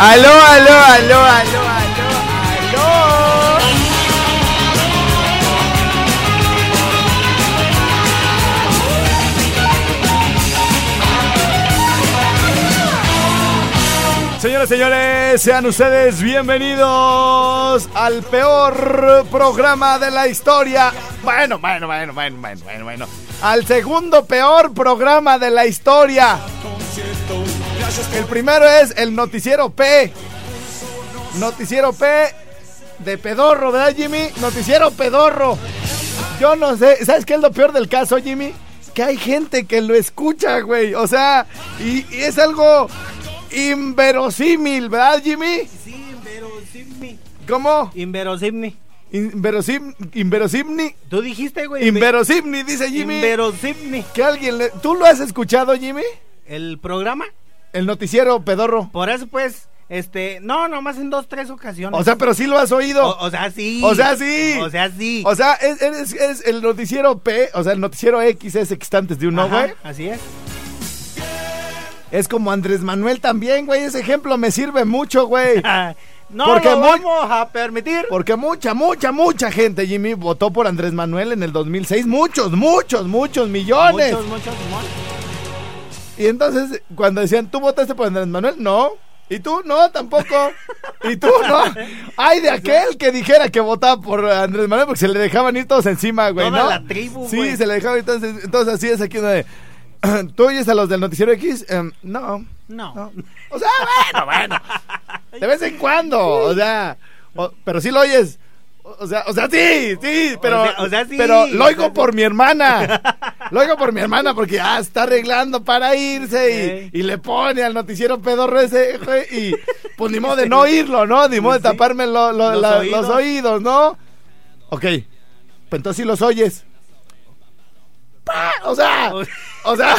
Aló, aló, aló, aló, aló, aló. Señoras y señores, sean ustedes bienvenidos al peor programa de la historia. Bueno, bueno, bueno, bueno, bueno, bueno, bueno. Al segundo peor programa de la historia. El primero es el noticiero P. Noticiero P de pedorro, ¿verdad, Jimmy? Noticiero pedorro. Yo no sé, ¿sabes qué es lo peor del caso, Jimmy? Que hay gente que lo escucha, güey. O sea, y, y es algo inverosímil, ¿verdad, Jimmy? Sí, inverosímil. ¿Cómo? Inverosímil. Inverosim, inverosímil. Tú dijiste, güey. Inverosímil, dice Jimmy. Inverosímil. Que alguien le... ¿Tú lo has escuchado, Jimmy? ¿El programa? El noticiero pedorro. Por eso, pues, este... No, nomás en dos, tres ocasiones. O sea, pero sí lo has oído. O, o sea, sí. O sea, sí. O sea, sí. O sea, es, es- es el noticiero P, o sea, el noticiero X es extantes de un no, Ajá, güey. Así es. Es como Andrés Manuel también, güey. Ese ejemplo me sirve mucho, güey. no Porque lo vamos a permitir. Porque mucha, mucha, mucha gente, Jimmy, votó por Andrés Manuel en el 2006. Muchos, muchos, muchos millones. Muchos, muchos, muchos. Y entonces, cuando decían, ¿tú votaste por Andrés Manuel? No. ¿Y tú? No, tampoco. ¿Y tú? No. Ay, de aquel que dijera que votaba por Andrés Manuel porque se le dejaban ir todos encima, güey, Toda ¿no? la tribu, Sí, güey. se le dejaban ir entonces, entonces así es aquí donde... ¿Tú oyes a los del noticiero X? Em, no. No. No. O sea, bueno, bueno. De vez en cuando. O sea, o- pero sí lo oyes. O sea, o sea, sí, sí, pero, O sea- o sea, sí. pero lo oigo sea, por mi hermana. Lo oigo por mi hermana porque ya está arreglando para irse y, y le pone al noticiero pedorro ese, güey, y pues ni modo de no oírlo, ¿no? Ni modo de taparme lo- lo- Los la- oídos. los oídos, ¿no? Ok, pues entonces sí los oyes. ¡Pah! O sea, o sea...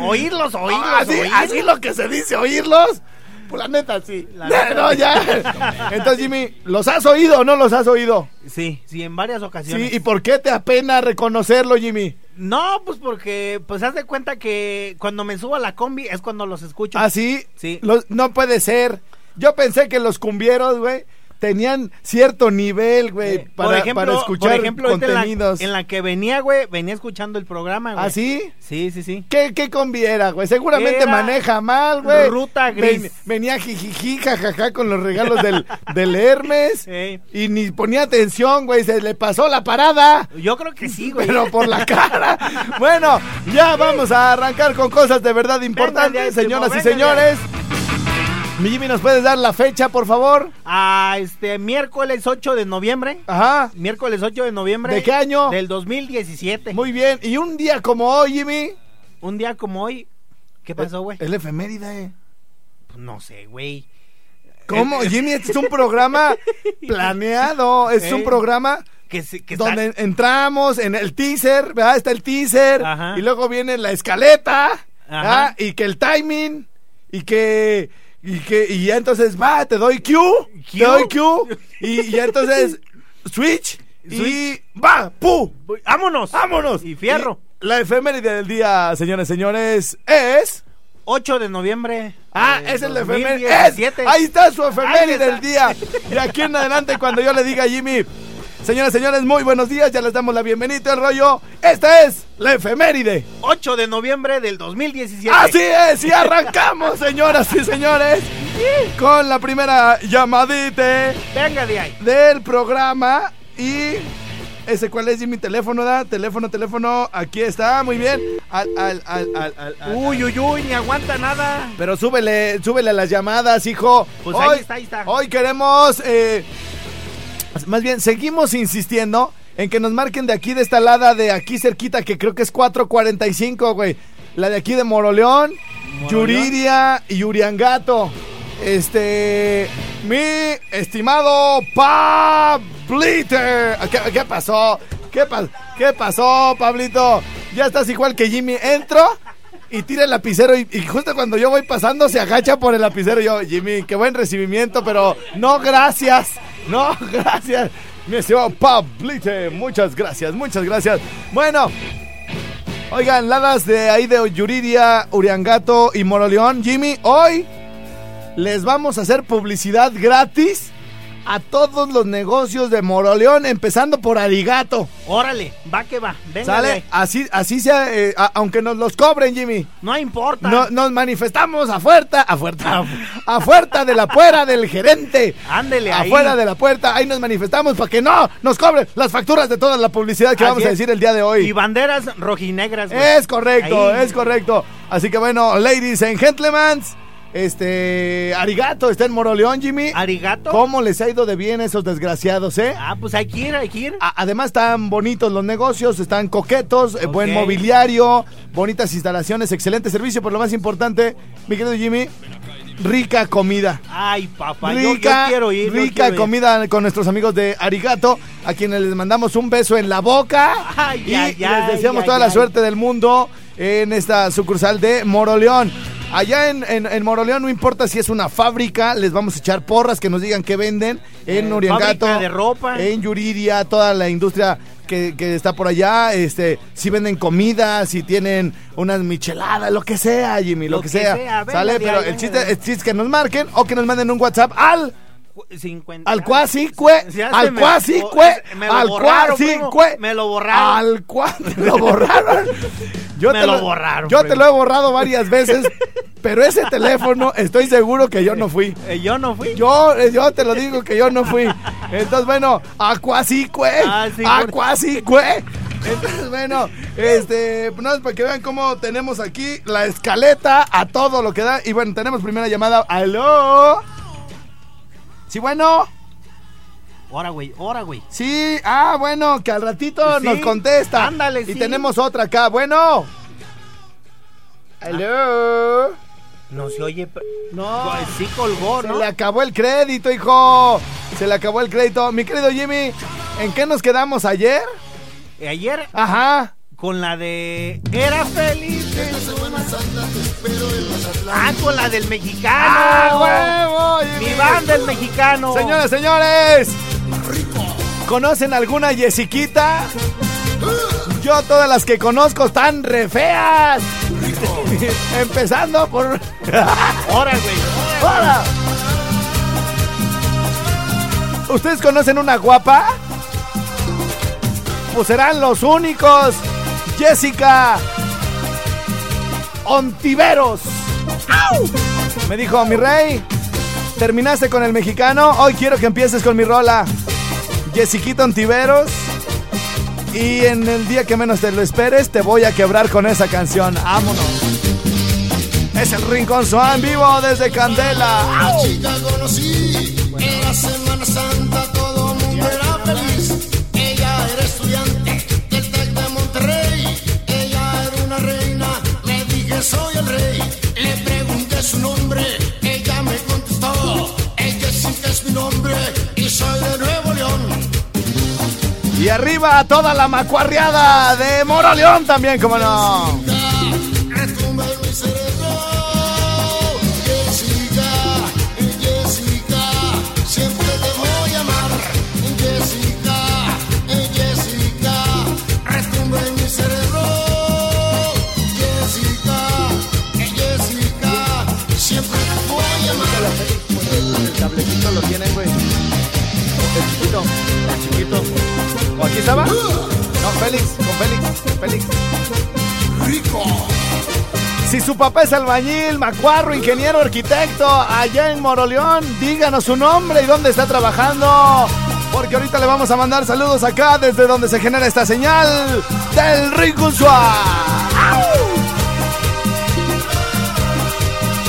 Oírlos, oírlos, así, oírlos. así lo que se dice, oírlos. Pues la neta, sí. La neta, no, sí. ya. Entonces, Jimmy, ¿los has oído o no los has oído? Sí, sí, en varias Sí, ocasiones. ¿y por qué te apena reconocerlo, Jimmy? No, pues porque, pues haz de cuenta que cuando me subo a la combi es cuando los escucho. ¿Ah, sí? Sí. Los- no puede ser. Yo pensé que los cumbieros, güey, tenían cierto nivel, güey, Eh, para, para escuchar por ejemplo, en la- contenidos. En la, que venía, güey, venía escuchando el programa, güey. ¿Ah, sí? Sí, sí, sí. ¿Qué, qué combi era, güey? Seguramente Era maneja mal, güey. ruta gris. venía jijiji, jajaja con los regalos del, del Hermes. Ey. Y ni ponía atención, güey. Se le pasó la parada. Yo creo que sí, güey. Pero por la cara. Bueno, ya vamos a arrancar con cosas de verdad importantes, y venga de ahí. señores. Mi Jimmy, ¿nos puedes dar la fecha, por favor? Ah, este, miércoles 8 de noviembre. Ajá. Miércoles 8 de noviembre. ¿De qué año? Del 2017. Muy bien. Y un día como hoy, Jimmy. Un día como hoy. ¿Qué pasó, güey? El efeméride. Pues no sé, güey. ¿Cómo? Jimmy, este es un programa planeado. Es un Ey. programa Que, está- donde entramos en el teaser, ¿verdad? Está el teaser. Ajá. Y luego viene la escaleta. Ajá. ¿verdad? Y que el timing. Y que. Y que. Y ya entonces va, te doy Q. Te doy Q. Y, y ya entonces. Switch. Y va, pu. ¡Vámonos! ¡Vámonos! Y fierro. Y la efeméride del día, señores y señores, es. 8 de noviembre. Ah, es el efeméride. 2017. Es- ahí está su efeméride del día. Y aquí en adelante, cuando yo le diga a Jimmy, señoras y señores, muy buenos días, ya les damos la bienvenida al rollo. Esta es la efeméride. 8 de noviembre del 2017. Así es, y arrancamos, señoras y señores, con la primera llamadita Venga de ahí. del programa. Y ese cuál es Jimmy teléfono, da teléfono, teléfono, aquí está, muy bien. Al, al, al, al, al, al- Uy, uy, uy, ni aguanta nada. Pero súbele, súbele a las llamadas, hijo. Pues ahí está, ahí está. Hoy queremos, eh, más bien, seguimos insistiendo en que nos marquen de aquí, de esta lada de aquí cerquita, que creo que es 445, güey. la de aquí de Moroleón, Moroleón. Yuridia y Uriangato. Este, mi estimado Pablito. ¿Qué, qué pasó? ¿Qué, pa- ¿Qué pasó, Pablito? Ya estás igual que Jimmy. Entro y tira el lapicero y, y justo cuando yo voy pasando se agacha por el lapicero. Yo, Jimmy, qué buen recibimiento, pero no gracias. No, gracias. Mi estimado Pablito, muchas gracias, muchas gracias. Bueno, oigan, ladas de ahí de Yuridia, Uriangato y Moroleón. Jimmy, hoy les vamos a hacer publicidad gratis a todos los negocios de Moroleón, empezando por Arigato. Órale, va que va. Venga, ¿Sale? Así, así sea, eh, a- aunque nos los cobren, Jimmy. No importa. No- nos manifestamos a fuerza, a fuerza, a fuerza de la puerta del gerente. Ándele ahí. Afuera de la puerta, ahí nos manifestamos para que no nos cobren las facturas de toda la publicidad que Así vamos a decir el día de Y hoy. banderas rojinegras, güey. Es correcto, Ahí. es correcto. Así que bueno, ladies and gentlemen, este, Arigato está en Moroleón, Jimmy. ¿Arigato? ¿Cómo les ha ido de bien a esos desgraciados, eh? Ah, pues hay que ir, hay que ir. A- Además están bonitos los negocios, están coquetos, eh, buen mobiliario, bonitas instalaciones, excelente servicio, pero lo más importante, mi querido Jimmy, rica comida. Ay, papá, yo, yo Rica, quiero ir. rica quiero ir. comida con nuestros amigos de Arigato, a quienes les mandamos un beso en la boca Ay, y ay, les deseamos ay, toda la suerte del mundo en esta sucursal de Moroleón. Allá en, en- en Moroleón, no importa si es una fábrica, les vamos a echar porras que nos digan qué venden. En Eh, de ropa. en Yuridia, toda la industria que, que está por allá. Este, si venden comida, si tienen unas micheladas, lo que sea, Jimmy, lo, Lo que, que sea. sea, venga ¿Sale? Pero el chiste, el chiste es que nos marquen o que nos manden un WhatsApp al 50. al cuasi cue, al cuasi cue, me lo al cuasi cue, me lo borraron. al cuasi, lo borraron. Yo Me te lo borraron, Yo te lo he borrado varias veces, pero ese teléfono estoy seguro que yo no fui. Eh, yo no fui. Yo, eh, yo te lo digo que yo no fui. Entonces, bueno, acuasicue. Ah, sí, acuasicue. Entonces, bueno, este, no es para que vean cómo tenemos aquí la escaleta a todo lo que da. Y bueno, tenemos primera llamada. ¡Aló! Sí, bueno. Ahora, güey, ahora, güey. Sí, ah, bueno, que al ratito Sí, nos contesta. ándale, Y sí. tenemos otra acá. Bueno. ¡Aló! No se oye. No. Pues sí colgó, Se ¿no? le acabó el crédito, hijo. Se le acabó el crédito. Mi querido Jimmy, ¿en qué nos quedamos ayer? Ayer Ajá. con la de Era feliz. Ah, con la del mexicano. ¡Ah, huevo! Mi banda el mexicano. Señoras, señores. ¿Conocen alguna Yesiquita? Yo todas las que conozco están re feas. Empezando por... Ahora, güey. ¡Hola! ¿Ustedes conocen una guapa? Pues serán los únicos. Jessica Ontiveros. ¡Au! Me dijo, mi rey, terminaste con el mexicano. Hoy quiero que empieces con mi rola. Jessiquita Ontiveros. Y en el día que menos te lo esperes, te voy a quebrar con esa canción. Vámonos. Es el Rincón Suá en vivo desde Candela. Y arriba toda la macuarriada de Moroleón también, como no. Papá es albañil, macuarro, ingeniero, arquitecto, allá en Moroleón, díganos su nombre y dónde está trabajando. Porque ahorita le vamos a mandar saludos acá desde donde se genera esta señal del Rincunzua.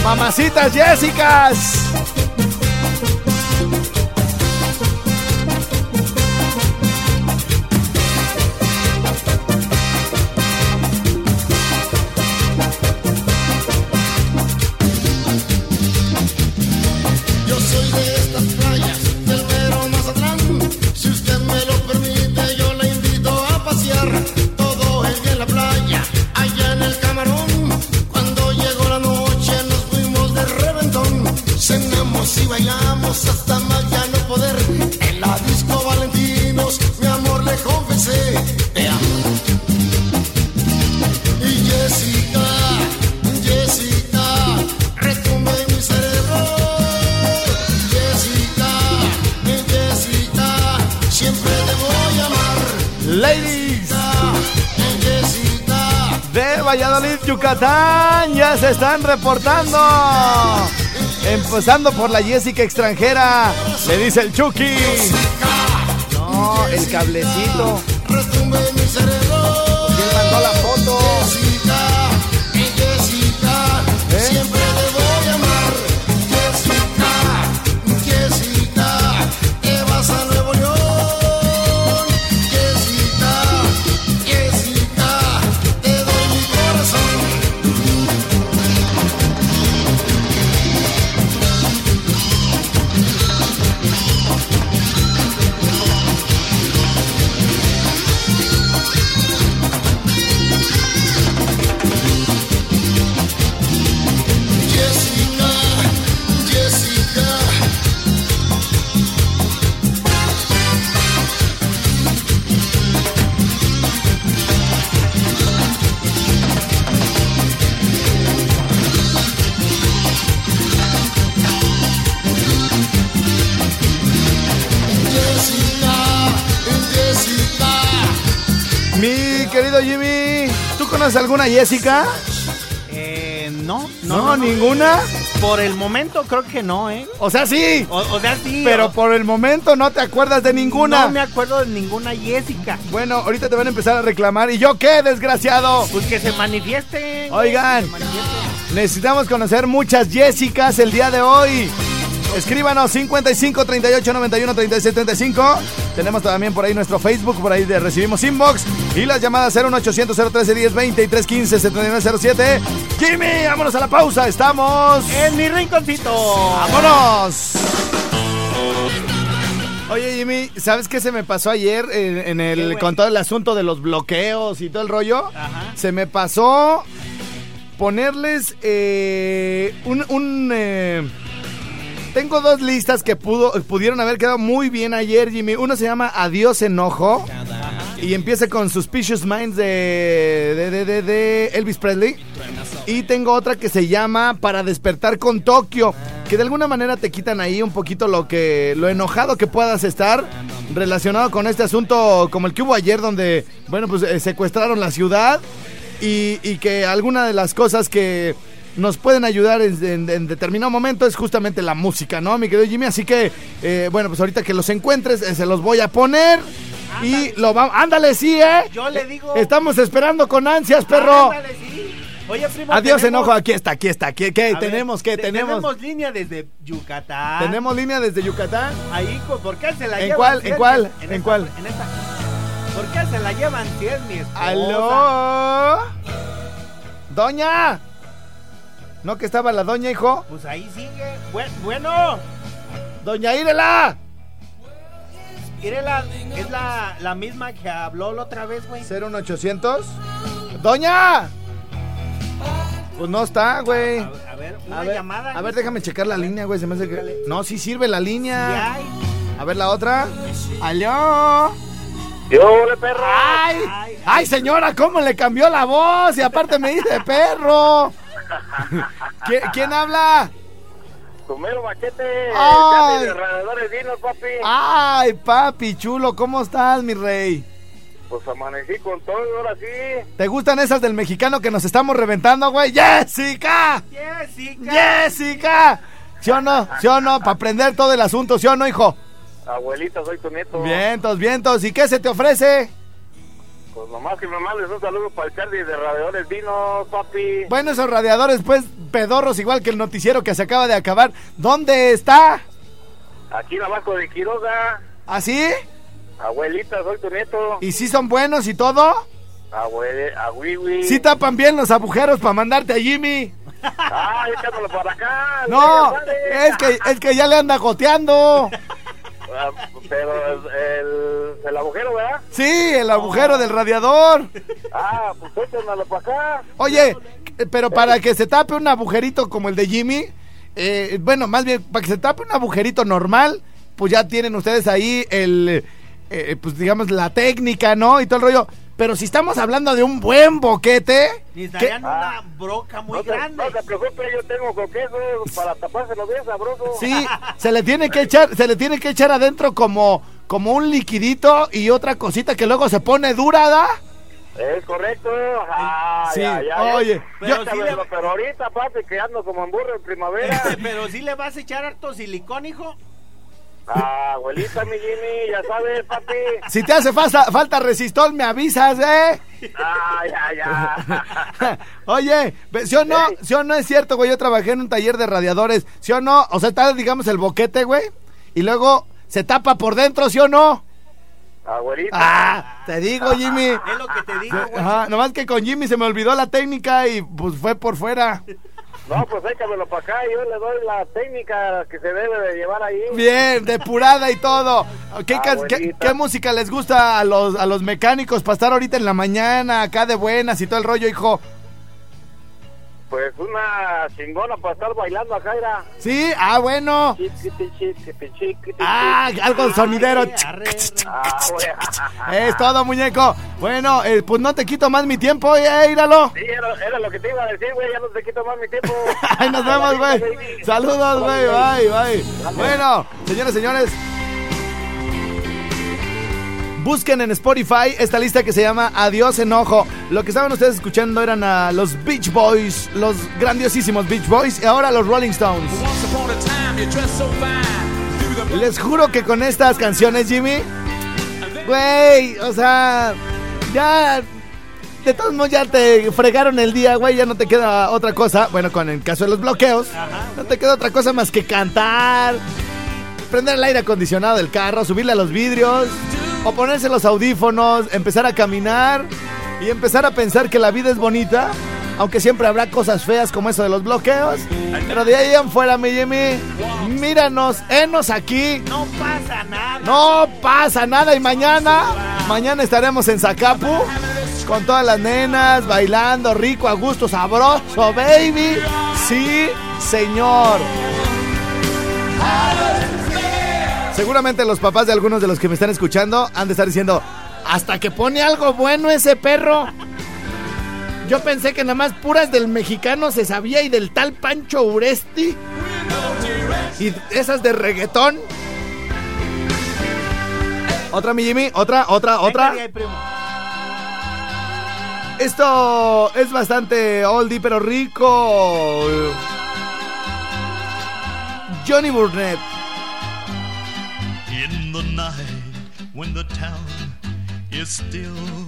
Mamacitas Jessicas. Están reportando. Empezando por la Jessica extranjera, le dice el Chucky. No, el cablecito. ¿Tú conoces alguna Jessica? Eh, no, No, no, no, ninguna. Por el momento creo que no, ¿eh? O sea, sí, O, o sea, sí. pero o- por el momento no te acuerdas de ninguna. No me acuerdo de ninguna Jessica. Bueno, ahorita te van a empezar a reclamar. ¿Y yo qué, desgraciado? Pues que se manifieste. Oigan. Se. Necesitamos conocer muchas Jessicas el día de hoy. Escríbanos 55 38 91 36 35. Tenemos también por ahí nuestro Facebook, por ahí recibimos inbox. Y las llamadas 01800 013 10 20 y 315 7907. Jimmy, vámonos a la pausa. Estamos. En mi rinconcito. ¡Vámonos! Oye, Jimmy, ¿sabes qué se me pasó ayer en, en ¿Qué, el, con todo el asunto de los bloqueos y todo el rollo? Ajá. Se me pasó ponerles eh, un... un, eh, tengo dos listas que pudo, pudieron haber quedado muy bien ayer, Jimmy. Uno se llama Adiós Enojo. Y empieza con Suspicious Minds de, de, de, de- de Elvis Presley. Y tengo otra que se llama Para despertar con Tokio. Que de alguna manera te quitan ahí un poquito lo que. lo enojado que puedas estar. Relacionado con este asunto como el que hubo ayer, donde, bueno, pues eh, secuestraron la ciudad. Y, y que alguna de las cosas que nos pueden ayudar en, en- en determinado momento es justamente la música, ¿no, mi querido Jimmy? Así que, eh, bueno, pues ahorita que los encuentres, eh, se los voy a poner. Y lo vamos. Ándale, sí, ¿eh? Yo le digo. Estamos esperando con ansias, perro. Ándale, sí. Oye, primo. Adiós, tenemos- enojo. Aquí está, aquí está. ¿Qué, qué? A ver, tenemos? ¿Qué? te- Tenemos. Tenemos línea desde Yucatán. Tenemos línea desde Yucatán. Ahí, co- ¿por qué se la ¿En llevan? cuál? ¿En cuál? ¿En esta- cuál? En esta. ¿Por qué se la llevan si es mi esposa? ¡Aló! ¡Doña! ¿No que estaba la doña, hijo? Pues ahí sigue. Bue- Bueno, ¡Doña Írela! Irela, es la, la misma que habló la otra vez, güey. 01800. ¡Doña! Pues no está, güey. A, a ver, una A ver, llamada. a ver, déjame checar la línea, güey. Se me hace que. No, sí sirve la línea. A ver la otra. ¡Aló! Yo, le perro. ¡Ay! Ay, ¡Ay, señora! ¿Cómo le cambió la voz? Y aparte me dice perro. ¿Qui- ¿Quién habla? Tumero Machete. Ay. Papi. ¡Ay, papi chulo! ¿Cómo estás, mi rey? Pues amanecí con todo, ahora sí. ¿Te gustan esas del mexicano que nos estamos reventando, güey? ¡Jessica! Jessica. ¡Jessica! ¿Sí o no? ¿Sí o no? Para aprender todo el asunto, ¿sí o no, hijo? Abuelita, soy tu nieto. Vientos, vientos. ¿Y qué se te ofrece? Pues nomás que me mandes un saludo para el Charlie de radiadores vinos, papi. Bueno, esos radiadores, pues, pedorros, igual que el noticiero que se acaba de acabar. ¿Dónde está? Aquí en Abajo de Quiroga. ¿Así? Abuelita, soy tu nieto. ¿Y si son buenos y todo? Abuele, ahuihui. ¿Sí tapan bien los agujeros para mandarte a Jimmy? Ah, échamelo para acá. No, es que, es que ya le anda goteando. Ah, pero el, el, agujero, ¿verdad? Sí, el agujero del radiador. Ah, pues para acá. Oye, pero para que se tape un agujerito como el de Jimmy, eh, bueno, más bien, para que se tape un agujerito normal, pues ya tienen ustedes ahí el, eh, pues digamos, la técnica, ¿no? Y todo el rollo. Pero si estamos hablando de un buen boquete, Necesitarían una broca muy No se, grande. no se preocupe, yo tengo con queso para tapárselo bien sabroso. sí, se le tiene que echar, se le tiene que echar adentro como, como un liquidito y otra cosita que luego se pone dura, ¿da? Es correcto. Ah, Sí, ya, ya, oye, Pero yo, sí le- pero ahorita, aparte, que ando como en burro en primavera. Pero si le vas a echar harto silicón, hijo. Ah, abuelita, mi Jimmy, ya sabes, papi. Si te hace falta, falta resistol, me avisas, ¿eh? Ah, ya, ya. Oye, ¿sí o no? ¿Sí o no es cierto, güey? Yo trabajé en un taller de radiadores, ¿sí o no? O sea, está, digamos, el boquete, güey, y luego se tapa por dentro, ¿sí o no? Abuelita. Ah, te digo, Jimmy. Es lo que te digo, güey. Ajá, nomás que con Jimmy se me olvidó la técnica y pues fue por fuera. No, pues échamelo para acá y yo le doy la técnica que se debe de llevar ahí. Bien, depurada y todo. ¿Qué, Ah, qué- qué música les gusta a los, a los mecánicos para estar ahorita en la mañana, acá de buenas y todo el rollo, hijo? Pues una chingona para estar bailando acá, era. Sí, ah, bueno. Chiquiti, chiquiti, chiquiti, Ah, algo sonidero. Arre, arre. Ah, güey. Es todo, muñeco. Bueno, eh, pues no te quito más mi tiempo, eh, íralo. Sí, era, era lo que te iba a decir, güey. Ya no te quito más mi tiempo. Ay, nos vemos, güey. Saludos, güey. Bye, bye. Bueno, señores, señores. Busquen en Spotify esta lista que se llama Adiós Enojo. Lo que estaban ustedes escuchando eran a los Beach Boys, los grandiosísimos Beach Boys, y ahora los Rolling Stones. Les juro que con estas canciones, Jimmy, güey, o sea, ya de todos modos ya te fregaron el día, güey, ya no te queda otra cosa. Bueno, con el caso de los bloqueos, no te queda otra cosa más que cantar, prender el aire acondicionado del carro, subirle a los vidrios, o ponerse los audífonos, empezar a caminar y empezar a pensar que la vida es bonita. Aunque siempre habrá cosas feas como eso de los bloqueos. Pero de ahí en fuera, mi Jimmy, míranos, enos aquí. No pasa nada. No pasa nada y mañana, mañana estaremos en Zacapu con todas las nenas bailando rico, a gusto, sabroso, baby. Sí, señor. Seguramente los papás de algunos de los que me están escuchando han de estar diciendo, hasta que pone algo bueno ese perro. Yo pensé que nada más puras del mexicano se sabía y del tal Pancho Uresti. Y esas de reggaetón. Otra, mi Jimmy, otra, otra, otra. Esto es bastante oldie, pero rico. Johnny Burnett.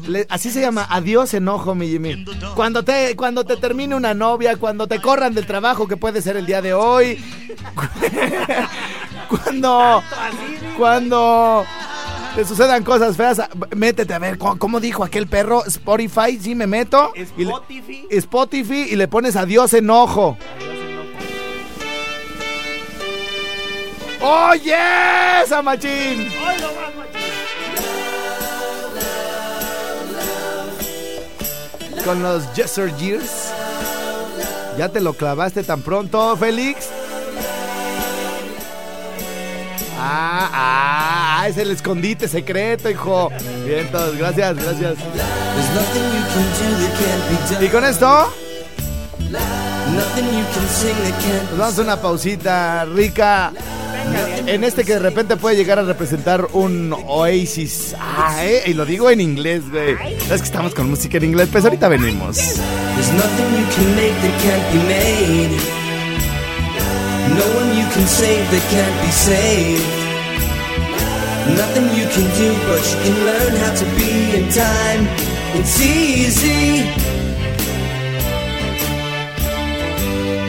Le- así se llama, adiós enojo, mi Jimmy. Cuando te, cuando te termine una novia, cuando te corran del trabajo, que puede ser el día de hoy. cuando, cuando te sucedan cosas feas, métete a ver, ¿cómo, cómo dijo aquel perro? Spotify, sí me meto. y le- Spotify. Spotify y le pones adiós enojo. ¡Oh, yes, Amachín! Con los Jesser Years. ¿Ya te lo clavaste tan pronto, Félix? Ah, ah, es el escondite secreto, hijo. Bien, todos, gracias, gracias. Y con esto, nos vamos a una pausita rica. En este que de repente puede llegar a representar un oasis. Ah, ¿eh? Y lo digo en inglés, güey. Es que estamos con música en inglés, pues ahorita venimos. There's nothing you can make that can't be made. No one you can save that can't be saved. Nothing you can do, but you can learn how to be in time. It's easy.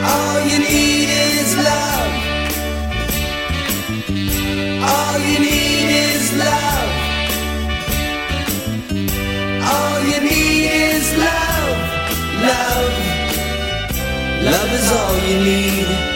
All you need is love. Love. All you need is love. Love. Love is all you need.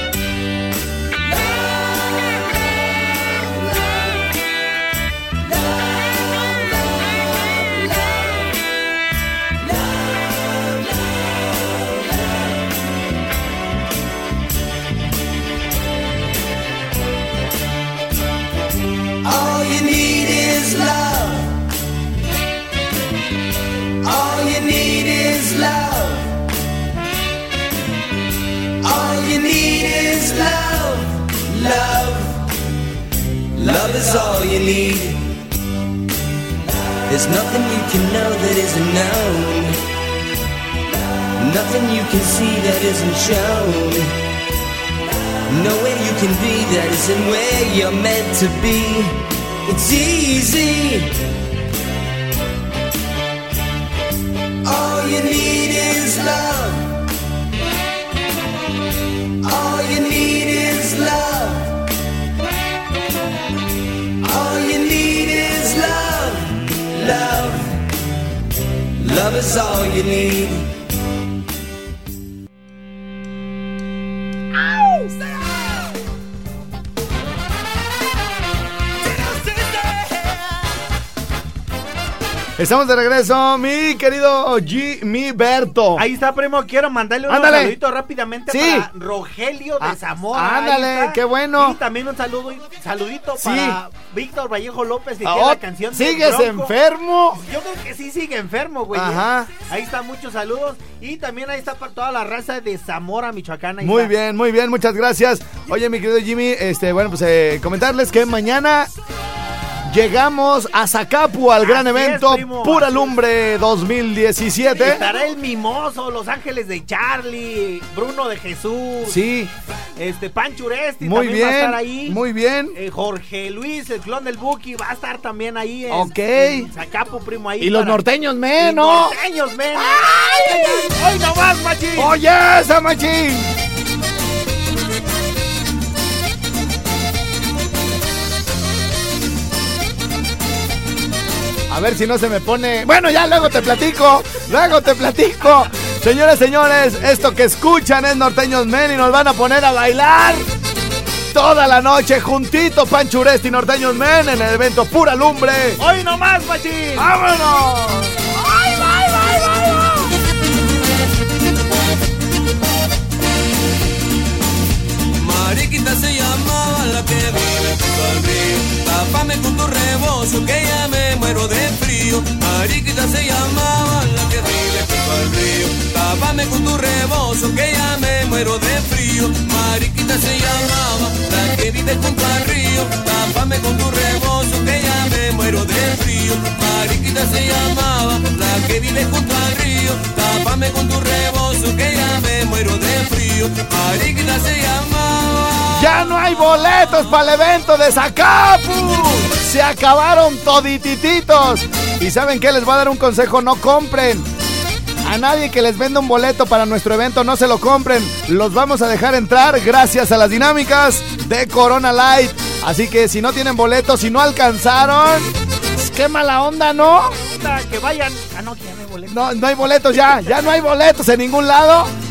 Love. Love is all you need. There's nothing you can know that isn't known. Nothing you can see that isn't shown. Nowhere you can be that isn't where you're meant to be. It's easy. All you need is love. Love Estamos de regreso, mi querido Jimmy Berto. Ahí está, primo. Quiero mandarle un Ándale. saludito rápidamente Sí. para Rogelio de Ah, Zamora. Ándale, qué bueno. Y también un saludo, saludito Sí. para Víctor Vallejo López, que Ah, oh, la canción ¿Sigues enfermo? Yo creo que sí sigue enfermo, güey. ¿eh? Ajá. Ahí está, muchos saludos. Y también ahí está para toda la raza de Zamora, Michoacán. ahí Muy está. bien, muy bien, muchas gracias. Oye, mi querido Jimmy, este, bueno, pues eh, comentarles que mañana llegamos a Zacapu al gran Así es, evento primo, Pura es. Lumbre 2017. Estará el Mimoso, Los Ángeles de Charlie, Bruno de Jesús. Sí, Este, Panchuresti muy también va a estar ahí. muy bien. Eh, Jorge Luis, el clon del Buki, va a estar también ahí. en- Ok. en Zacapu, primo, ahí. Y los norteños Y menos. norteños, men. ¡Hoy no más, machín! Oye, esa machín. A ver si no se me pone. Bueno, ya luego te platico. Luego te platico. Señores, señores, esto que escuchan es Norteños Men y nos van a poner a bailar toda la noche juntito Panchuresti y Norteños Men en el evento Pura Lumbre. ¡Hoy no más, machín! ¡Vámonos! Mariquita se llamaba la que vive junto al río. Tápame con tu rebozo que ya me muero de frío. Mariquita se llamaba la que vive junto al río. Tápame con tu rebozo que ya me muero de frío. Mariquita se llamaba la que vive junto al río. Tápame con tu rebozo que ya me muero de frío. Mariquita se llamaba la que vive junto al río. Tápame con tu rebozo que ya me muero de frío. Mariquita se llamaba. Ya no hay boletos para el evento de Zacapu. Se acabaron toditititos. Y saben qué, les voy a dar un consejo, no compren. A nadie que les venda un boleto para nuestro evento no se lo compren. Los vamos a dejar entrar gracias a las dinámicas de Corona Light. Así que si no tienen boletos, si no alcanzaron, pues, qué mala onda, ¿no? Que vayan. Ah, no, que ya me volé. No, no hay boletos ya, ya no hay boletos en ningún lado.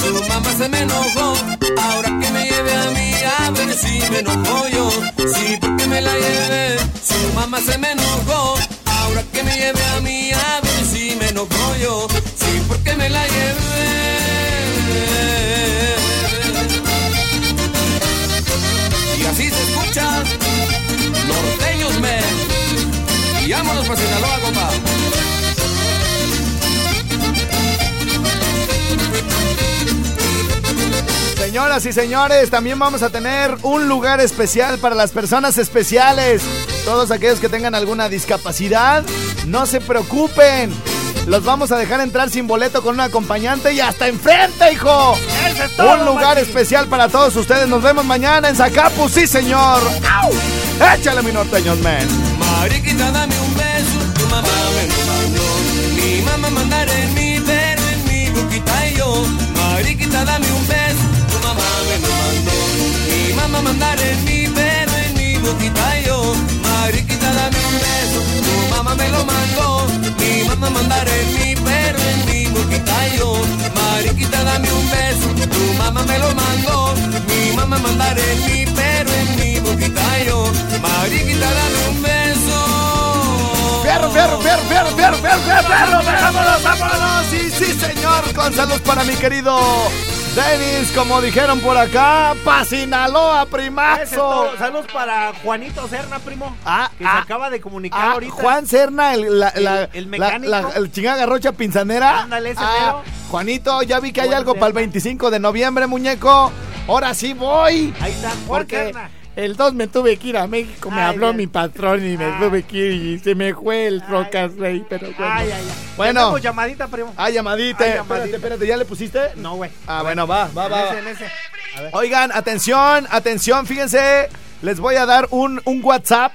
su mamá se me enojó. Ahora que me lleve a mí, a ver si me enojo yo. Sí, porque me la llevé, su mamá se me enojó. Ahora que me lleve a mí, a ver Señoras y señores, también vamos a tener un lugar especial para las personas especiales. Todos aquellos que tengan alguna discapacidad, no se preocupen. Los vamos a dejar entrar sin boleto con un acompañante y hasta enfrente, hijo. Eso es todo, Un lugar especial para todos ustedes. Nos vemos mañana en Zacapu, sí, señor. ¡Au! Échale, mi norteños, man. Mariquita, dame un beso, tu mamá me lo mandó. Mi mamá mandar en mi, pero en mi boquita y yo. Mariquita, dame un beso, Mi mamá mandar en mi, pero en mi boquita yo. Mariquita, dame un beso, tu mamá me lo mandó. Mi mamá mandar en mi, pero en mi boquita yo. Mariquita, dame un beso, tu mamá me lo mandó. Mi mamá mandar en mi, pero en mi boquita yo. Mariquita, dame un fierro, fierro, fierro, fierro, fierro, fierro, fierro, fierro. Vámonos, vámonos. Sí, sí, señor. Con salud para mi querido Denis, como dijeron por acá, pa' Sinaloa, primazo. Saludos para Juanito Serna, primo. Ah, que ah. se acaba de comunicar Ah, ahorita. Juan Serna, el, la, El- la, el mecánico. la- el chingada garrocha pinzanera. Ándale, ese Ah. Juanito, ya vi que hay algo para el Serna. 25 de noviembre, muñeco. Ahora sí voy. Ahí está, Juan Porque Serna. El 2 me tuve que ir a México, me Ay, habló mi patrón y me Ah. tuve que ir y se me fue el Ay. Trocas Rey, pero bueno. Ay, ay, ay. Bueno. Tenemos llamadita, primo. Ah, llamadita. Ay, Espérate, llamadita. espérate, ¿ya le pusiste? No, güey. Ah, bueno, va, va, En va. ese, en ese. A ver. Oigan, atención, atención, fíjense, les voy a dar un, un WhatsApp.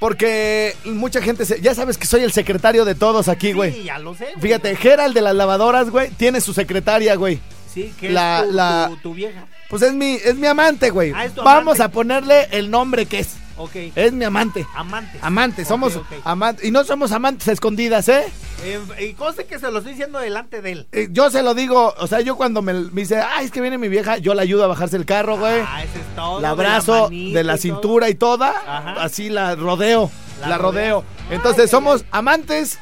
Porque mucha gente, se- ya sabes que soy el secretario de todos aquí, güey. Sí, ya lo sé. güey. Fíjate, Gerald de las lavadoras, güey, tiene su secretaria, güey. Sí, que la- es tu, la- tu- tu vieja. Pues es mi, es mi amante, güey. Ah, es tu Vamos amante. a ponerle el nombre que es. Ok. Es mi amante. Amante. Amante, somos amantes. Y no somos amantes escondidas, ¿eh? Eh, y conste que se lo estoy diciendo delante de él. Eh, Yo se lo digo, o sea, yo cuando me, me dice, ay, es que viene mi vieja, yo la ayudo a bajarse el carro, güey. Ah, ese es todo. la de abrazo de la y todo. cintura y toda, Ajá. así la rodeo, la, La rodeo. rodeo. Entonces Ay, somos amantes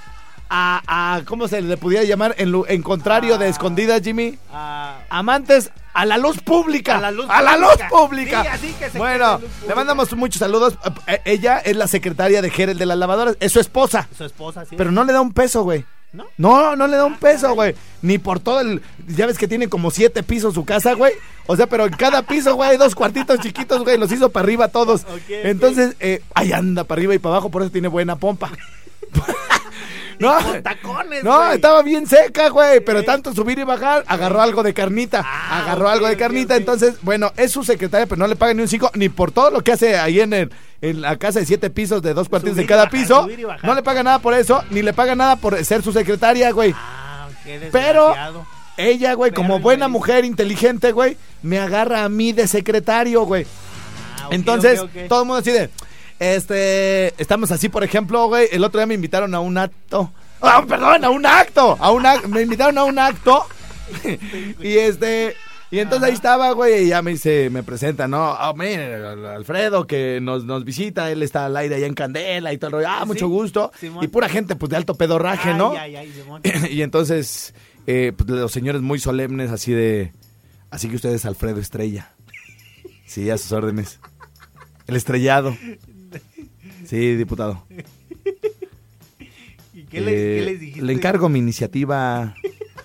a, a- ¿cómo se le pudiera llamar? En, en contrario de Ah. escondidas, Jimmy. Ah, Amantes a la luz pública. A la luz A la luz pública. pública. Sí, así que bueno, le mandamos muchos saludos. Eh, Ella es la secretaria de Jerez de las lavadoras, es su esposa. su esposa, sí. Pero no le da un peso, güey. ¿No? No, no le da un Ah, peso, güey. Ni por todo el. Ya ves que tiene como siete pisos su casa, güey. O sea, pero en cada piso, güey, hay dos cuartitos chiquitos, güey. Los hizo para arriba todos. Entonces, eh, ahí anda para arriba y para abajo, por eso tiene buena pompa. no, con tacones, no, güey. estaba bien seca, güey. Pero tanto subir y bajar, agarró algo de carnita. Ah, agarró algo de carnita. Entonces, bueno, es su secretaria, pero no le pagan ni un cinco, ni por todo lo que hace ahí en, el, en la casa de siete pisos, de dos cuartitos Subir de cada bajar, piso. No le paga nada por eso, ni le paga nada por ser su secretaria, güey. Ah, qué Pero ella, güey, como buena mujer inteligente, güey, me agarra a mí de secretario, güey. Ah, Entonces, todo el mundo así de, este, estamos así, por ejemplo, güey, el otro día me invitaron a un acto. Ah, perdón, a un acto, a un me invitaron a un acto. y este, y entonces ahí estaba, güey, y ya me dice, me presenta, ¿no? Ah, Alfredo que nos, nos visita, él está al aire allá en Candela y todo el rollo. Ah, Sí, mucho gusto. Simón. Y pura gente, pues, de alto pedorraje, Ay, ¿no? ay, ay, Simón. y entonces, eh, pues, los señores muy solemnes, así de. Así que usted es Alfredo Estrella. Sí, a sus órdenes. El estrellado. Sí, diputado. ¿Y qué, les, Eh, qué les dijiste? Le encargo mi iniciativa.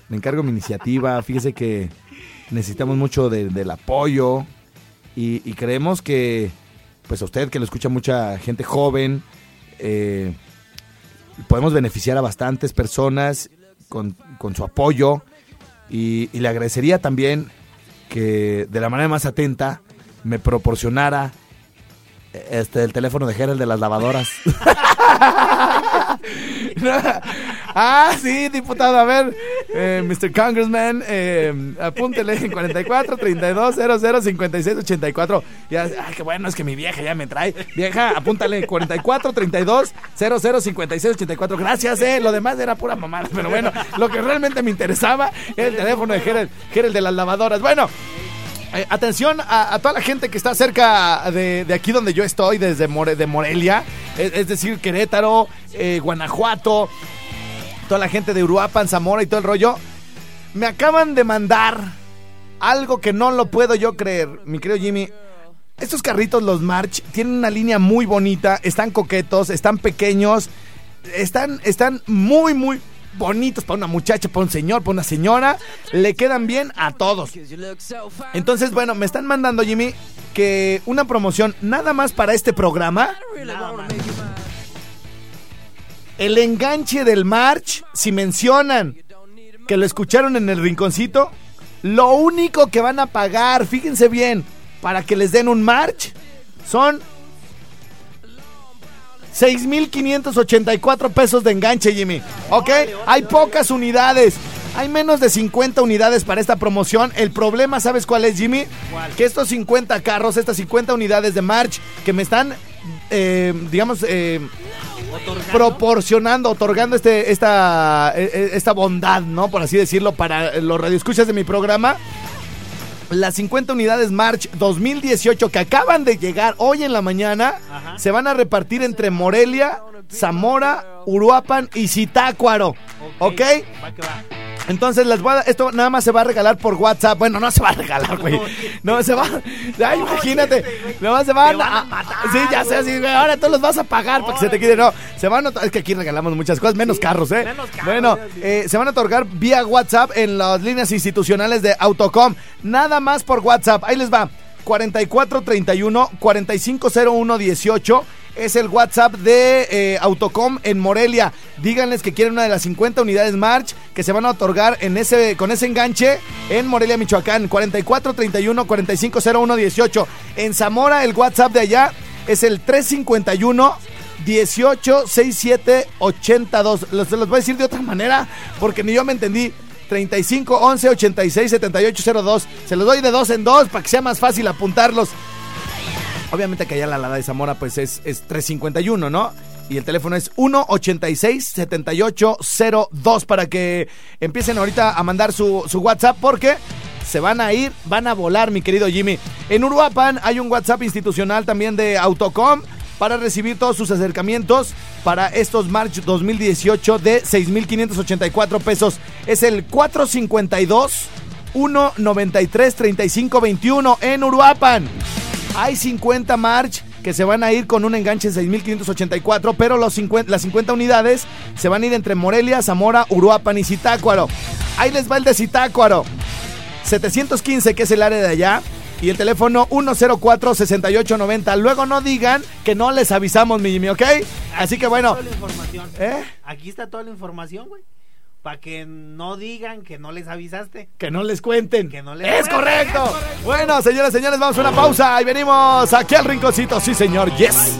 Le encargo mi iniciativa. Fíjese que necesitamos mucho de- del apoyo. Y, y creemos que, pues a usted que lo escucha mucha gente joven, eh, podemos beneficiar a bastantes personas con, con su apoyo. Y, y le agradecería también que de la manera más atenta me proporcionara eh, este el teléfono de Gerald de las lavadoras. ah, sí, diputado. A ver, eh, Mr. Congressman, eh, apúntele en 44 32 00 56 84. Ya, ay, qué bueno, es que mi vieja ya me trae. Vieja, apúntale 44 32 00 56 84. Gracias, eh. Lo demás era pura mamada. Pero bueno, lo que realmente me interesaba era el teléfono de Gerald, Gerald de las lavadoras. Bueno. Eh, atención a, toda la gente que está cerca de, aquí donde yo estoy, desde More- de Morelia, es, es decir, Querétaro, eh, Guanajuato, toda la gente de Uruapan, Zamora y todo el rollo. Me acaban de mandar algo que no lo puedo yo creer, mi querido Jimmy. Estos carritos, los March, tienen una línea muy bonita, están coquetos, están pequeños, están, están muy, muy bonitos para una muchacha, para un señor, para una señora. Le quedan bien a todos. Entonces, bueno, me están mandando, Jimmy, que una promoción nada más para este programa. El enganche del March, si mencionan que lo escucharon en el rinconcito, lo único que van a pagar, fíjense bien, para que les den un March, son 6.584 pesos de enganche, Jimmy. ¿Ok? Hay pocas unidades. Hay menos de 50 unidades para esta promoción. El problema, ¿sabes cuál es, Jimmy? ¿Cuál? Que estos 50 carros, estas 50 unidades de March que me están, eh, digamos, eh, Otorgando. proporcionando, otorgando este, esta, e- e- esta bondad, ¿no? Por así decirlo, para los radioescuchas de mi programa. Las 50 unidades March 2018 que acaban de llegar hoy en la mañana Ajá. se van a repartir entre Morelia, Zamora, Uruapan y Zitácuaro. ¿Ok? Va que va. Entonces les voy a, esto nada más se va a regalar por WhatsApp. Bueno, no se va a regalar, güey. No, se va. Ay, imagínate. Nada más se van, a a- matar, Sí, ya sé, güey. Ahora tú los vas a pagar para que se te quede. No, se van a. Es que aquí regalamos muchas cosas, menos carros, ¿eh? menos carros, bueno, sí. eh, se van a otorgar vía WhatsApp en las líneas institucionales de Autocom. Nada más por WhatsApp. Ahí les va. 4431 450118 es el WhatsApp de eh, Autocom en Morelia. Díganles que quieren una de las 50 unidades March que se van a otorgar en ese, con ese enganche en Morelia, Michoacán. 4431 450118. En Zamora, el WhatsApp de allá es el 351 18 67 82. Los, los voy a decir de otra manera porque ni yo me entendí. 35 11 86 78 02. Se los doy de dos en dos para que sea más fácil apuntarlos. Obviamente que allá la Lada de Zamora pues es, es 351, ¿no? Y el teléfono es 186-7802 para que empiecen ahorita a mandar su, su WhatsApp porque se van a ir, van a volar, mi querido Jimmy. En Uruapan hay un WhatsApp institucional también de Autocom para recibir todos sus acercamientos para estos March 2018 de 6.584 pesos. Es el 452 193 3521 en Uruapan. Hay 50 March que se van a ir con un enganche de 6.584, pero los 50 las 50 unidades se van a ir entre Morelia, Zamora, Uruapan y Zitácuaro. Ahí les va el de Zitácuaro. 715, que es el área de allá. Y el teléfono 104-6890. Luego no digan que no les avisamos, mi Jimmy, ¿ok? Así que bueno. Toda la información. ¿Eh? Aquí está toda la información, güey. Para que no digan que no les avisaste. Que no les cuenten. Que no les es cuenten, correcto. es correcto. Bueno, señoras señores, vamos a una pausa y venimos aquí al rinconcito. Sí, señor. Yes.